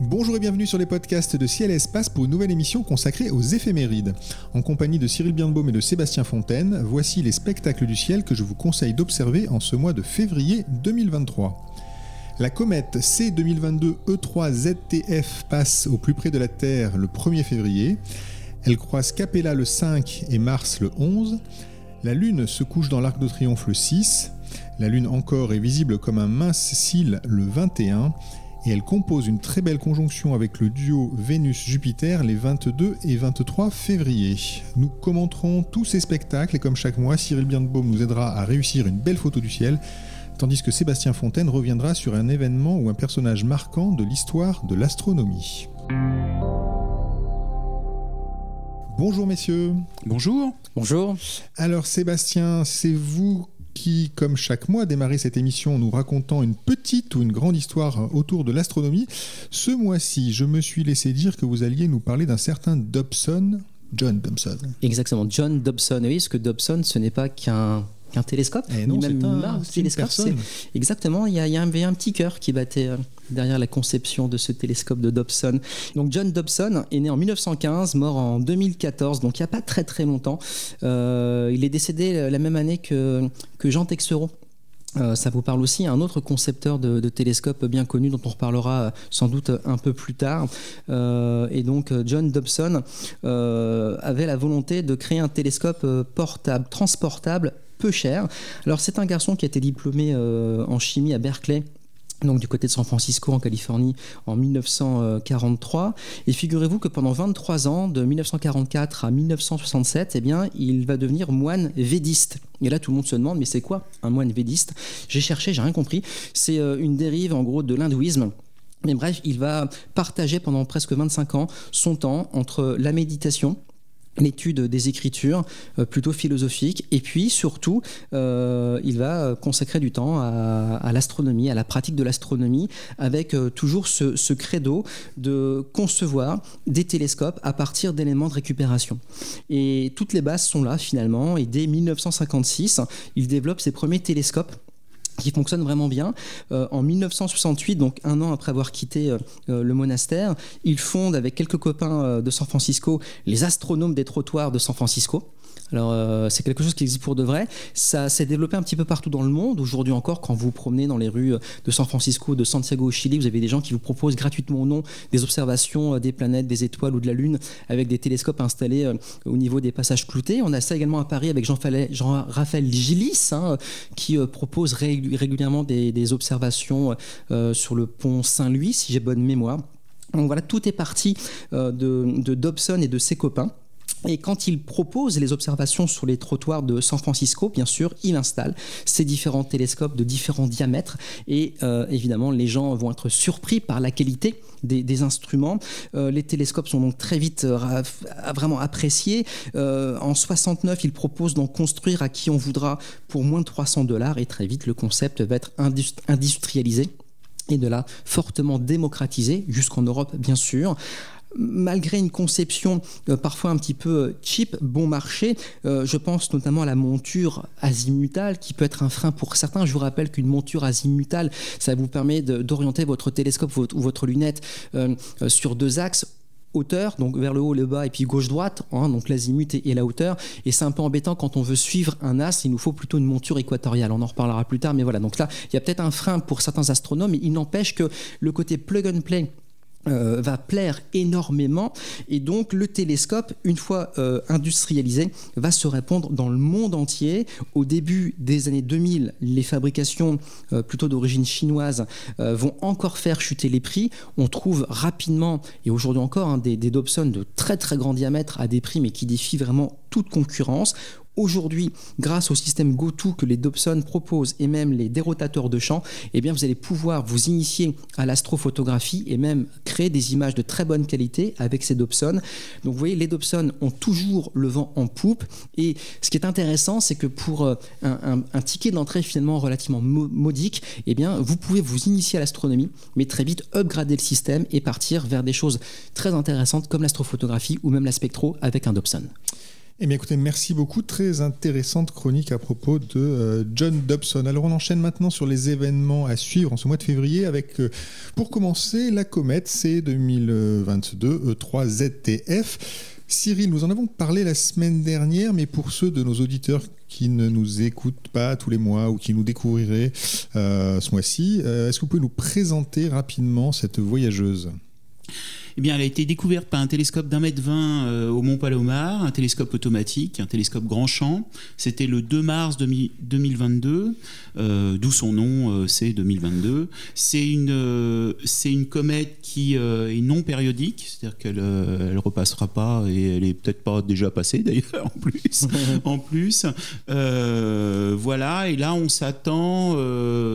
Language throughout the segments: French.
Bonjour et bienvenue sur les podcasts de Ciel et Espace pour une nouvelle émission consacrée aux éphémérides. En compagnie de Cyril Birnbaum et de Sébastien Fontaine, voici les spectacles du ciel que je vous conseille d'observer en ce mois de février 2023. La comète C 2022 E3 ZTF passe au plus près de la Terre le 1er février. Elle croise Capella le 5 et Mars le 11. La Lune se couche dans l'arc de triomphe le 6. La Lune encore est visible comme un mince cil le 21 et elle compose une très belle conjonction avec le duo Vénus-Jupiter les 22 et 23 février. Nous commenterons tous ces spectacles et comme chaque mois, Cyril Birnbaum nous aidera à réussir une belle photo du ciel, tandis que Sébastien Fontaine reviendra sur un événement ou un personnage marquant de l'histoire de l'astronomie. Bonjour messieurs. Bonjour. Bonjour. Alors Sébastien, c'est vous qui, comme chaque mois, démarrer cette émission nous racontant une petite ou une grande histoire autour de l'astronomie. Ce mois-ci, je me suis laissé dire que vous alliez nous parler d'un certain Dobson, John Dobson. Exactement, John Dobson. Oui, parce que Dobson, ce n'est pas qu'un qu'un télescope, Et Eh non, même un- un télescope. Exactement, il y, avait un petit cœur qui battait euh, derrière la conception de ce télescope de Dobson. Donc John Dobson est né en 1915, mort en 2014, donc il n'y a pas très très longtemps. Euh, il est décédé la même année que, que Jean Texeron. Euh, ça vous parle aussi, un autre concepteur de, de télescope bien connu dont on reparlera euh, sans doute un peu plus tard. Euh, et donc euh, John Dobson euh, avait la volonté de créer un télescope euh, portable, transportable, peu cher. Alors c'est un garçon qui a été diplômé euh, en chimie à Berkeley donc du côté de San Francisco en Californie en 1943 et figurez-vous que pendant 23 ans de 1944 à 1967 eh bien il va devenir moine védiste. Et là tout le monde se demande mais c'est quoi un moine védiste? J'ai cherché j'ai rien compris. C'est euh, une dérive en gros de l'hindouisme. Mais bref, il va partager pendant presque 25 ans son temps entre la méditation, l'étude des écritures euh, plutôt philosophiques et puis surtout euh, il va consacrer du temps à, l'astronomie, à la pratique de l'astronomie avec euh, toujours ce credo de concevoir des télescopes à partir d'éléments de récupération. Et toutes les bases sont là finalement et dès 1956 il développe ses premiers télescopes qui fonctionne vraiment bien. Euh, en 1968, donc un an après avoir quitté euh, euh, le monastère, il fonde avec quelques copains de San Francisco les astronomes des trottoirs de San Francisco. Alors euh, c'est quelque chose qui existe pour de vrai. Ça s'est développé un petit peu partout dans le monde. Aujourd'hui encore, quand vous vous promenez dans les rues de San Francisco, de Santiago au Chili, vous avez des gens qui vous proposent gratuitement ou non des observations euh, des planètes, des étoiles ou de la Lune avec des télescopes installés euh, au niveau des passages cloutés. On a ça également à Paris avec Jean-Raphaël Gillis hein, qui euh, propose ré- régulièrement des, observations euh, sur le pont Saint-Louis, si j'ai bonne mémoire. Donc voilà, tout est parti euh, de, de Dobson et de ses copains. Et quand il propose les observations sur les trottoirs de San Francisco, bien sûr, il installe ces différents télescopes de différents diamètres. Et euh, évidemment, les gens vont être surpris par la qualité des, instruments. Euh, les télescopes sont donc très vite euh, vraiment appréciés. En 69, il propose d'en construire à qui on voudra pour moins de 300 dollars. Et très vite, le concept va être indus- industrialisé et de là fortement démocratisé jusqu'en Europe bien sûr malgré une conception euh, parfois un petit peu euh, cheap, bon marché, euh, je pense notamment à la monture azimutale qui peut être un frein pour certains. Je vous rappelle qu'une monture azimutale, ça vous permet d'orienter votre télescope ou votre lunette sur deux axes hauteur, donc vers le haut, le bas, et puis gauche-droite, hein, donc l'azimut et, et la hauteur. Et c'est un peu embêtant quand on veut suivre un as, il nous faut plutôt une monture équatoriale. On en reparlera plus tard, mais voilà. Donc là, il y a peut-être un frein pour certains astronomes, mais il n'empêche que le côté plug and play euh, va plaire énormément. Et donc le télescope une fois euh, industrialisé va se répandre dans le monde entier. Au début des années 2000 les fabrications euh, plutôt d'origine chinoise vont encore faire chuter les prix. On trouve rapidement et aujourd'hui encore hein, des, des Dobson de très très grand diamètre à des prix mais qui défient vraiment toute concurrence aujourd'hui, grâce au système GoTo que les Dobson proposent et même les dérotateurs de champ, eh bien, vous allez pouvoir vous initier à l'astrophotographie et même créer des images de très bonne qualité avec ces Dobson. Donc, vous voyez, les Dobson ont toujours le vent en poupe. Et ce qui est intéressant, c'est que pour euh, un, ticket d'entrée finalement relativement modique, eh bien, vous pouvez vous initier à l'astronomie, mais très vite upgrader le système et partir vers des choses très intéressantes comme l'astrophotographie ou même la spectro avec un Dobson. Eh bien écoutez, merci beaucoup. Très intéressante chronique à propos de euh, John Dobson. Alors on enchaîne maintenant sur les événements à suivre en ce mois de février avec, euh, pour commencer, la comète C 2022 E3ZTF. Cyril, nous en avons parlé la semaine dernière, mais pour ceux de nos auditeurs qui ne nous écoutent pas tous les mois ou qui nous découvriraient euh, ce mois-ci, est-ce que vous pouvez nous présenter rapidement cette voyageuse? Eh bien, elle a été découverte par un télescope d'un mètre vingt euh, au Mont Palomar, un télescope automatique, un télescope grand champ. C'était le 2 mars 2022, euh, d'où son nom, euh, c'est 2022. C'est une, c'est une comète qui est non périodique, c'est-à-dire qu'elle elle repassera pas et elle est peut-être pas déjà passée d'ailleurs en plus. en plus, voilà. Et là, on s'attend.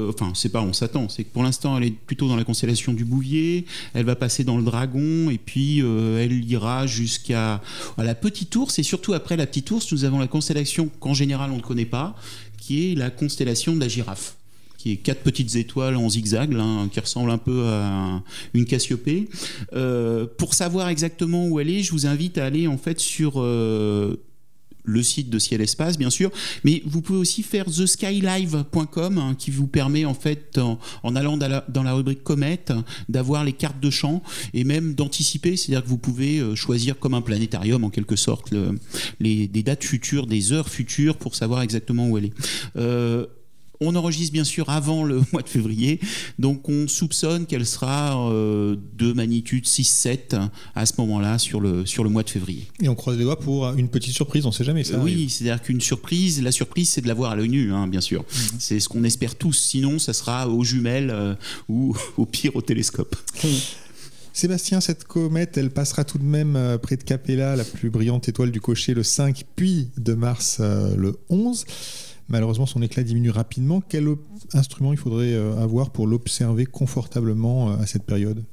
enfin, c'est pas on s'attend, c'est que pour l'instant, elle est plutôt dans la constellation du Bouvier. Elle va passer dans le Dragon et puis euh, elle ira jusqu'à la Petite Ourse et surtout après la Petite Ourse, nous avons la constellation qu'en général on ne connaît pas, qui est la constellation de la girafe qui est quatre petites étoiles en zigzag, qui ressemble un peu à une Cassiopée. Euh, pour savoir exactement où elle est, je vous invite à aller en fait sur euh, le site de Ciel Espace, bien sûr, mais vous pouvez aussi faire theskylive.com hein, qui vous permet en fait, en, allant dans la, rubrique comète, d'avoir les cartes de champ et même d'anticiper, c'est-à-dire que vous pouvez euh, choisir comme un planétarium en quelque sorte les, dates futures, des heures futures pour savoir exactement où elle est. Euh, on enregistre bien sûr avant le mois de février, donc on soupçonne qu'elle sera euh, de magnitude 6-7 à ce moment-là sur le, sur le mois de février. Et on croise les doigts pour une petite surprise, on ne sait jamais ça. oui, c'est-à-dire qu'une surprise, la surprise c'est de la voir à l'œil nu, hein, bien sûr. Mhm. C'est ce qu'on espère tous, sinon ça sera aux jumelles euh, ou au pire au télescope. Sébastien, cette comète, elle passera tout de même euh, près de Capella, la plus brillante étoile du cocher, le 5, puis de Mars le 11. Malheureusement, son éclat diminue rapidement. Quel instrument il faudrait euh, avoir pour l'observer confortablement euh, à cette période?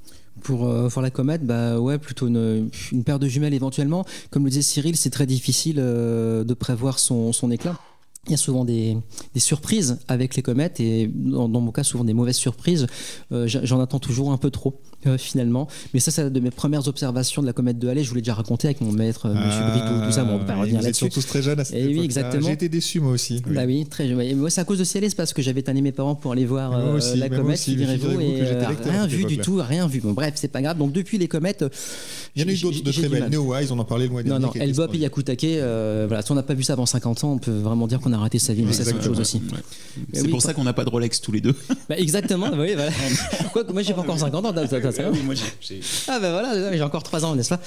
Pour, euh, la comète, bah ouais, plutôt une, paire de jumelles éventuellement. Comme le disait Cyril, c'est très difficile de prévoir son, éclat. Il y a souvent des, surprises avec les comètes et dans, mon cas souvent des mauvaises surprises. J'en attends toujours un peu trop. Euh, finalement. Mais ça, c'est de mes premières observations de la comète de Halley. Je vous l'ai déjà raconté avec mon maître, M. Monsieur ah, Brito, tout ça. Bon, on peut pas revenir là-dessus. tous très jeunes à cette et oui, exactement. J'ai été déçu moi aussi. Bah oui, très jeune. moi, c'est à cause de Ciel parce que j'avais tanné mes parents pour aller voir euh, la comète, figurez-vous, et euh, rien vu du tout, rien vu. Bon, bref, c'est pas grave. Donc depuis les comètes, il y en a eu d'autres de très belles. Neowise, on en parlait le mois dernier. Non, non, Elbop et Yakutake. Voilà, si on n'a pas vu ça avant 50 ans, on peut vraiment dire qu'on a raté sa vie, mais ça c'est autre chose aussi. C'est pour ça qu'on n'a pas de Rolex tous les deux. Bah, exactement. Oui, voilà. Moi, j'ai pas encore 50 ans. Ah ben voilà, j'ai encore 3 ans, n'est-ce pas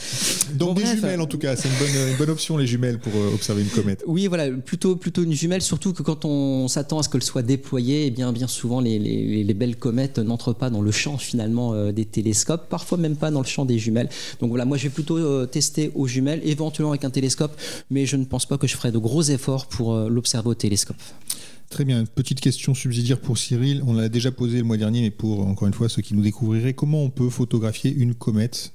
Donc des jumelles en tout cas, c'est une bonne, option les jumelles pour euh, observer une comète. Oui, voilà, plutôt, plutôt une jumelle, surtout que quand on s'attend à ce qu'elle soit déployée, eh bien, bien souvent les, belles comètes n'entrent pas dans le champ finalement euh, des télescopes, parfois même pas dans le champ des jumelles. Donc voilà, moi je vais plutôt euh, tester aux jumelles, éventuellement avec un télescope, mais je ne pense pas que je ferai de gros efforts pour l'observer Très bien. Petite question subsidiaire pour Cyril. On l'a déjà posé le mois dernier, mais pour encore une fois ceux qui nous découvriraient, comment on peut photographier une comète?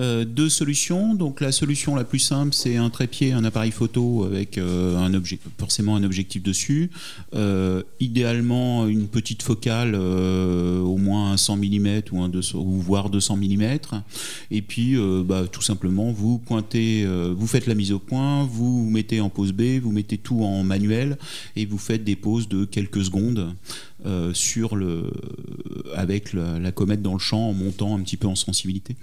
Euh, deux solutions. Donc la solution la plus simple, c'est un trépied, un appareil photo avec euh, un forcément un objectif dessus. Euh, idéalement une petite focale, au moins un 100 mm ou un 200, ou voire 200 mm. Et puis bah, tout simplement vous pointez, vous faites la mise au point, vous mettez en pause B, vous mettez tout en manuel et vous faites des pauses de quelques secondes. Sur le, avec la, comète dans le champ en montant un petit peu en sensibilité.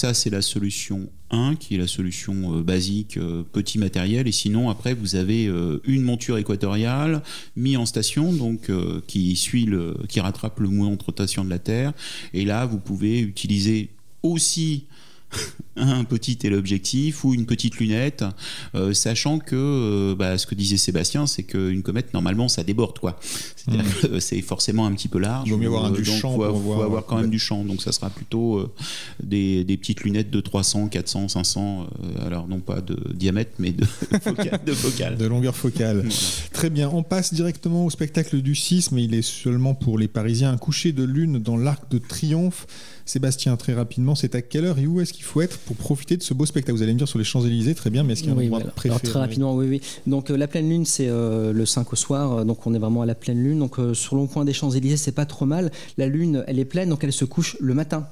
Ça, c'est la solution 1, qui est la solution euh, basique, petit matériel. Et sinon, après, vous avez une monture équatoriale mise en station, donc qui suit le, qui rattrape le mouvement de rotation de la Terre. Et là, vous pouvez utiliser aussi un petit téléobjectif ou une petite lunette, euh, sachant que euh, bah, ce que disait Sébastien, c'est qu'une comète normalement ça déborde quoi. C'est forcément un petit peu large. Il vaut mieux avoir euh, du champ faut, pour faut voir. avoir quand même du champ, donc ça sera plutôt euh, des, des petites lunettes de 300, 400, 500, euh, alors non pas de diamètre mais de focale. De focale. De longueur focale. Voilà. Très bien, on passe directement au spectacle du 6, mais il est seulement pour les Parisiens. Un coucher de lune dans l'Arc de Triomphe. Sébastien, très rapidement, c'est à quelle heure et où est-ce qu'il faut être pour profiter de ce beau spectacle? Vous allez me dire sur les Champs-Élysées, très bien, mais est-ce qu'il y a un Oui, endroit voilà. préféré? Alors, très rapidement, oui, oui. Donc euh, la pleine lune, c'est euh, le 5 au soir, euh, donc on est vraiment à la pleine lune. Donc euh, sur le coin des Champs-Élysées, c'est pas trop mal. La lune, elle est pleine, donc elle se couche le matin.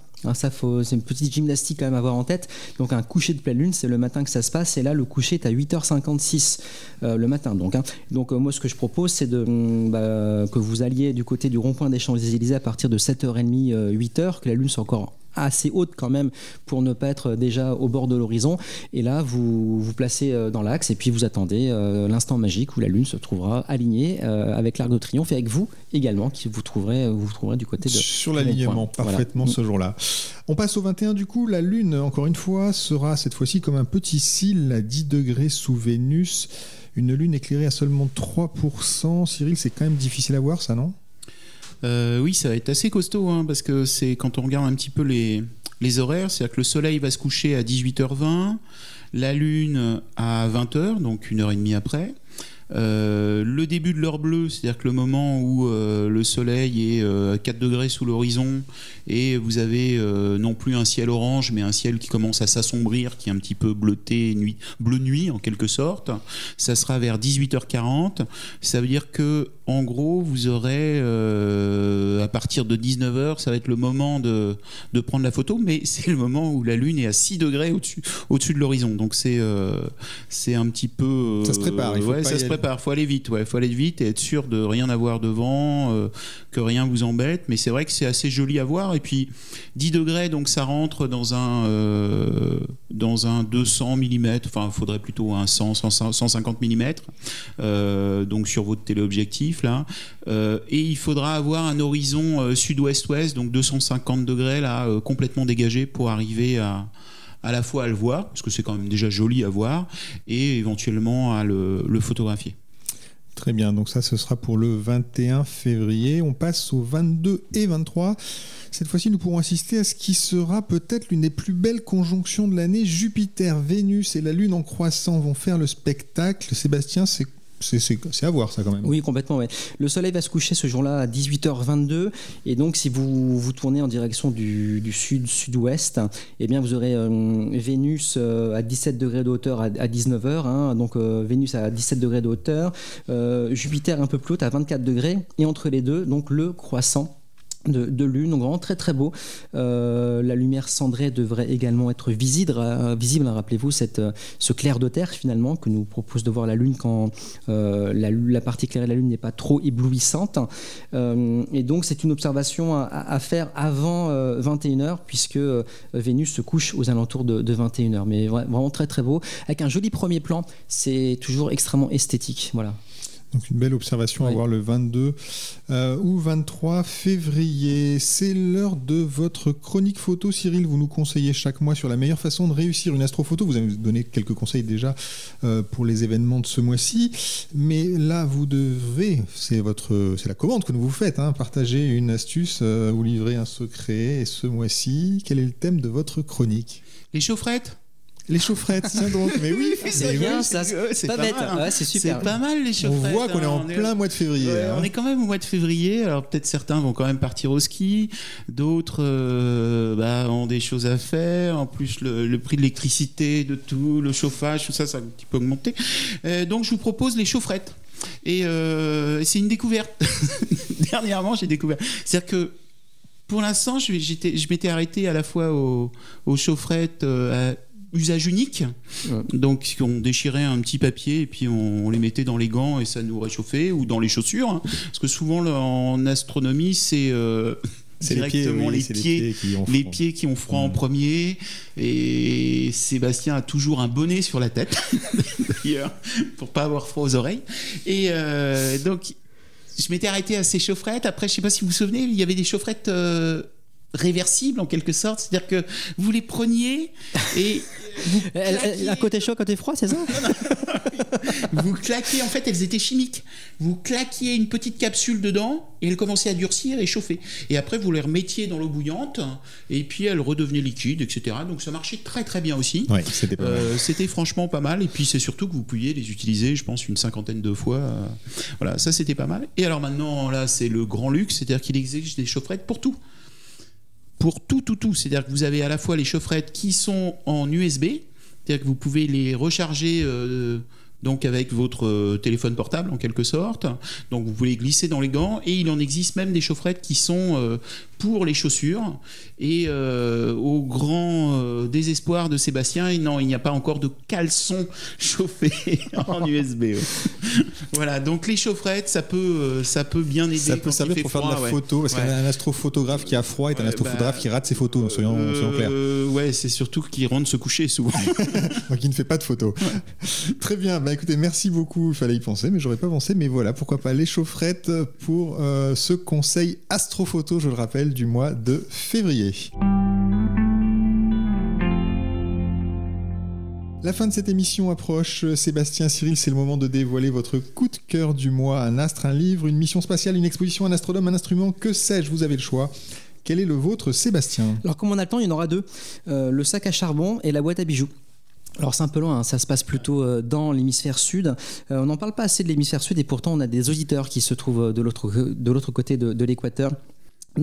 Faut, c'est une petite gymnastique à avoir en tête. Donc un coucher de pleine lune, c'est le matin que ça se passe. Et là, le coucher est à 8h56 euh, le matin. Donc, hein. donc euh, moi, ce que je propose, c'est de, hum, bah, que vous alliez du côté du rond-point des Champs-Élysées à partir de 7h30, euh, 8h, que la lune soit encore assez haute quand même pour ne pas être déjà au bord de l'horizon. Et là, vous vous placez euh, dans l'axe et puis vous attendez euh, l'instant magique où la Lune se trouvera alignée euh, avec l'Arc de Triomphe et avec vous également, qui vous trouverez, vous vous trouverez du côté de. Sur l'alignement. Voilà. parfaitement Mm. ce jour-là. On passe au 21 du coup. La Lune, encore une fois, sera cette fois-ci comme un petit cil à 10 degrés sous Vénus. Une Lune éclairée à seulement 3%. Cyril, c'est quand même difficile à voir ça, non? Euh, oui, ça va être assez costaud, hein, parce que c'est quand on regarde un petit peu les, les horaires, c'est-à-dire que le soleil va se coucher à 18h20, la lune à 20h, donc une heure et demie après. Euh, le début de l'heure bleue, c'est-à-dire que le moment où euh, le soleil est euh, à 4 degrés sous l'horizon et vous avez euh, non plus un ciel orange, mais un ciel qui commence à s'assombrir, qui est un petit peu bleuté, nuit, bleu nuit en quelque sorte, ça sera vers 18h40. Ça veut dire que en gros, vous aurez à partir de 19h, ça va être le moment de, de prendre la photo, mais c'est le moment où la Lune est à 6 degrés au-dessus au de l'horizon. Donc c'est c'est un petit peu. Ça se prépare, il faut ouais, pas ça y se aller. Prépare. faut aller vite. Ouais, faut vite et être sûr de rien avoir devant, euh, que rien vous embête. Mais c'est vrai que c'est assez joli à voir. Et puis 10 degrés, donc ça rentre dans un, euh, dans un 200 mm. Enfin, il faudrait plutôt un 100, 100, 150 mm. Donc sur votre téléobjectif là. Euh, et il faudra avoir un horizon sud-ouest-ouest, donc 250 degrés complètement dégagé pour arriver à à la fois à le voir, parce que c'est quand même déjà joli à voir, et éventuellement à le, photographier. Très bien, donc ça ce sera pour le 21 février. On passe au 22 et 23. Cette fois-ci, nous pourrons assister à ce qui sera peut-être l'une des plus belles conjonctions de l'année. Jupiter, Vénus et la Lune en croissant vont faire le spectacle. Sébastien, c'est c'est- à voir ça quand même. Oui, complètement. Le soleil va se coucher ce jour-là à 18h22. Et donc, si vous vous tournez en direction du, sud-sud-ouest, eh bien, vous aurez euh, Vénus euh, à 17 degrés de hauteur à, 19h. hein. donc, euh, Vénus à 17 degrés de hauteur. Jupiter un peu plus haut à 24 degrés. Et entre les deux, donc, le croissant. De, lune, donc vraiment très très beau. Euh, la lumière cendrée devrait également être visible, euh, visible hein, rappelez-vous, euh, ce clair de terre finalement que nous propose de voir la lune quand la, la partie éclairée de la lune n'est pas trop éblouissante. Et donc c'est une observation à, faire avant 21h puisque Vénus se couche aux alentours de, de 21h. Mais vra- vraiment très très beau, avec un joli premier plan. C'est toujours extrêmement esthétique. Voilà. Donc une belle observation à voir le 22 euh, ou 23 février. C'est l'heure de votre chronique photo. Cyril, vous nous conseillez chaque mois sur la meilleure façon de réussir une astrophoto. Vous avez donné quelques conseils déjà euh, pour les événements de ce mois-ci. Mais là, vous devez, c'est votre, c'est la commande que nous vous faites, hein, partager une astuce euh, ou livrer un secret. Et ce mois-ci, quel est le thème de votre chronique? Les chaufferettes? Les chaufferettes, tiens donc. Mais oui, C'est bien oui. ça. C'est pas pas bête. mal, hein. Ouais, c'est super. C'est pas mal les On chaufferettes. voit qu'on est hein. en plein mois de février. Ouais, hein. On est quand même au mois de février, alors peut-être certains vont quand même partir au ski, d'autres euh, bah, ont des choses à faire, en plus le, le prix de l'électricité, de tout, le chauffage, tout ça, ça a un petit peu augmenté. Euh, donc je vous propose les chaufferettes. Et euh, c'est une découverte. Dernièrement, j'ai découvert. C'est-à-dire que pour l'instant, je, m'étais arrêté à la fois aux, aux chaufferettes euh, à usage unique, Ouais. donc on déchirait un petit papier et puis on, on les mettait dans les gants et ça nous réchauffait, ou dans les chaussures, hein. parce que souvent là, en astronomie, c'est euh, C'est les pieds, directement oui, les, pieds, qui ont les froid. pieds qui ont froid en premier. Et Sébastien a toujours un bonnet sur la tête, d'ailleurs, pour pas avoir froid aux oreilles. Et euh, donc, je m'étais arrêté à ces chaufferettes. Après, je sais pas si vous vous souvenez, il y avait des chaufferettes euh, réversibles en quelque sorte, c'est-à-dire que vous les preniez et vous claquiez- un côté chaud, côté froid, c'est ça? Vous claquiez, en fait, elles étaient chimiques. Vous claquiez une petite capsule dedans et elles commençaient à durcir et chauffer. Et après, vous les remettiez dans l'eau bouillante et puis elles redevenaient liquides, etc. Donc ça marchait très très bien aussi. Ouais, c'était pas mal. Euh, C'était franchement pas mal. Et puis c'est surtout que vous pouviez les utiliser, je pense, une cinquantaine de fois. Voilà, ça c'était pas mal. Et alors maintenant, là, c'est le grand luxe, c'est-à-dire qu'il exige des chaufferettes pour tout. Pour tout, tout, tout. C'est-à-dire que vous avez à la fois les chaufferettes qui sont en USB, c'est-à-dire que vous pouvez les recharger. euh, donc avec votre euh, téléphone portable en quelque sorte. Donc vous pouvez glisser dans les gants et il en existe même des chaufferettes qui sont euh, pour les chaussures. Et euh, au grand désespoir de Sébastien, non, il n'y a pas encore de caleçon chauffé en USB. ouais. voilà, donc les chaufferettes, ça peut, ça peut bien aider. Ça peut servir pour faire de la ouais. photo, parce Ouais. qu'un astrophotographe qui a froid est un astrophotographe bah, qui rate ses photos, soyons, soyons clairs. Euh, ouais, c'est surtout qu'ils rentrent se coucher souvent. Donc il ne fait pas de photos. Très bien, bah écoutez, merci beaucoup, il fallait y penser, mais j'aurais pas pensé, mais voilà, pourquoi pas les chaufferettes pour euh, ce conseil astrophoto, je le rappelle, du mois de février. La fin de cette émission approche. Sébastien Cyril, c'est le moment de dévoiler votre coup de cœur du mois. Un astre, un livre, une mission spatiale, une exposition, un astronome, un instrument, que sais-je, vous avez le choix. Quel est le vôtre, Sébastien? Alors, comme on a le temps, il y en aura deux Euh, le sac à charbon et la boîte à bijoux. Alors c'est un peu loin, hein, ça se passe plutôt euh, dans l'hémisphère sud. Euh, on n'en parle pas assez de l'hémisphère sud et pourtant on a des auditeurs qui se trouvent euh, de l'autre côté de l'équateur.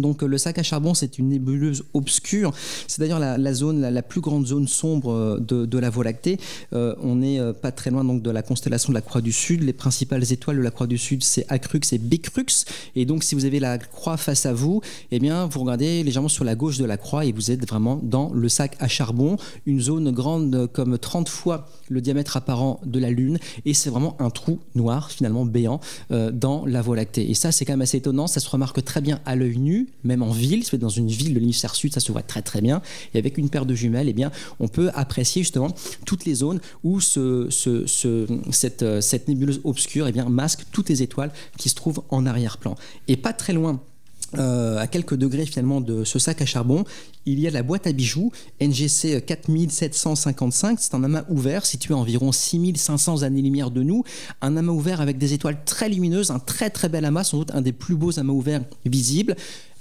Donc euh, le sac à charbon, c'est une nébuleuse obscure. C'est d'ailleurs la, zone, la, plus grande zone sombre euh, de, la Voie lactée. Euh, on n'est pas très loin donc de la constellation de la Croix du Sud. Les principales étoiles de la Croix du Sud, c'est Acrux et Bicrux. Et donc si vous avez la Croix face à vous, eh bien vous regardez légèrement sur la gauche de la Croix et vous êtes vraiment dans le sac à charbon, une zone grande comme 30 fois le diamètre apparent de la Lune. Et c'est vraiment un trou noir finalement béant dans la Voie lactée. Et ça, c'est quand même assez étonnant. Ça se remarque très bien à l'œil nu, même en ville. Si dans une ville de l'hémisphère sud, ça se voit très très bien. Et avec une paire de jumelles, eh bien, on peut apprécier justement toutes les zones où euh, cette nébuleuse obscure eh bien, masque toutes les étoiles qui se trouvent en arrière-plan. Et pas très loin. euh, à quelques degrés finalement de ce sac à charbon, il y a la boîte à bijoux NGC 4755. C'est un amas ouvert situé à environ 6500 années-lumière de nous. Un amas ouvert avec des étoiles très lumineuses, un très très bel amas, sans doute un des plus beaux amas ouverts visibles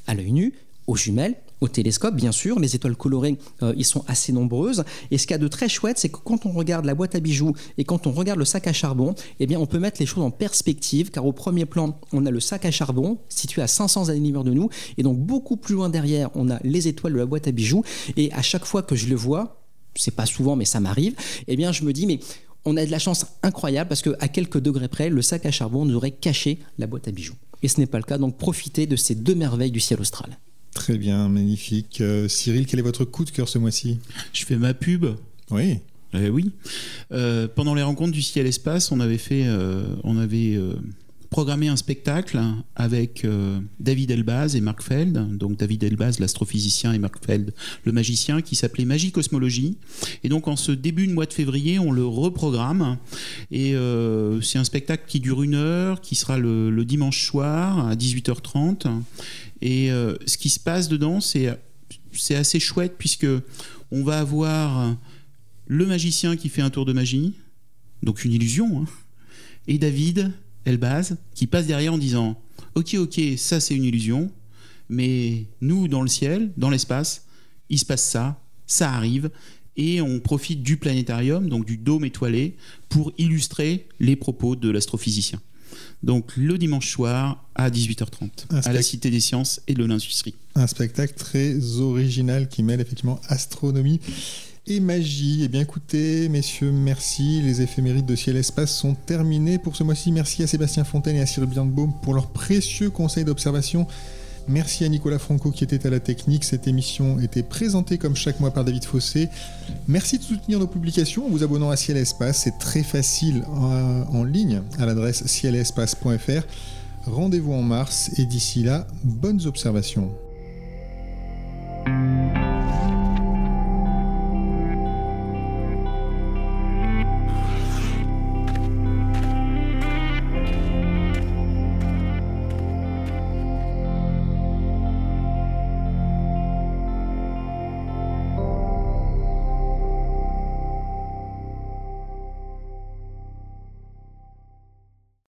à l'œil nu, aux jumelles, au télescope, bien sûr. Les étoiles colorées, euh, ils sont assez nombreuses. Et ce qu'il y a de très chouette, c'est que quand on regarde la boîte à bijoux et quand on regarde le sac à charbon, eh bien, on peut mettre les choses en perspective, car au premier plan, on a le sac à charbon situé à 500 années-lumière de nous, et donc beaucoup plus loin derrière, on a les étoiles de la boîte à bijoux. Et à chaque fois que je le vois, c'est pas souvent, mais ça m'arrive, eh bien, je me dis, mais on a de la chance incroyable parce qu'à quelques degrés près, le sac à charbon nous aurait caché la boîte à bijoux. Et ce n'est pas le cas, donc profitez de ces deux merveilles du ciel austral. Très bien, magnifique. Euh, Cyril, quel est votre coup de cœur ce mois-ci? Je fais ma pub. Oui. Eh oui. Euh, pendant les rencontres du ciel espace, on avait fait, euh, on avait euh, programmé un spectacle avec euh, David Elbaz et Mark Feld. Donc David Elbaz, l'astrophysicien, et Mark Feld, le magicien, qui s'appelait Magie Cosmologie. Et donc en ce début de mois de février, on le reprogramme. Et euh, c'est un spectacle qui dure une heure, qui sera le, dimanche soir à 18h30. Et euh, ce qui se passe dedans, c'est c'est assez chouette puisque on va avoir le magicien qui fait un tour de magie, donc une illusion, hein, et David Elbaz qui passe derrière en disant Ok, ok, ça c'est une illusion, mais nous dans le ciel, dans l'espace, il se passe ça, ça arrive, et on profite du planétarium, donc du dôme étoilé, pour illustrer les propos de l'astrophysicien. Donc le dimanche soir à 18h30 Un à la Cité des Sciences et de l'Industrie. Un spectacle très original qui mêle effectivement astronomie et magie. Eh bien écoutez, messieurs, merci. Les éphémérides de Ciel Espace sont terminées pour ce mois-ci. Merci à Sébastien Fontaine et à Cyril Birnbaum pour leurs précieux conseils d'observation. Merci à Nicolas Franco qui était à la technique. Cette émission était présentée comme chaque mois par David Fossé. Merci de soutenir nos publications en vous abonnant à Ciel Espace. C'est très facile euh, en ligne à l'adresse cielespace.fr. Rendez-vous en mars et d'ici là, bonnes observations.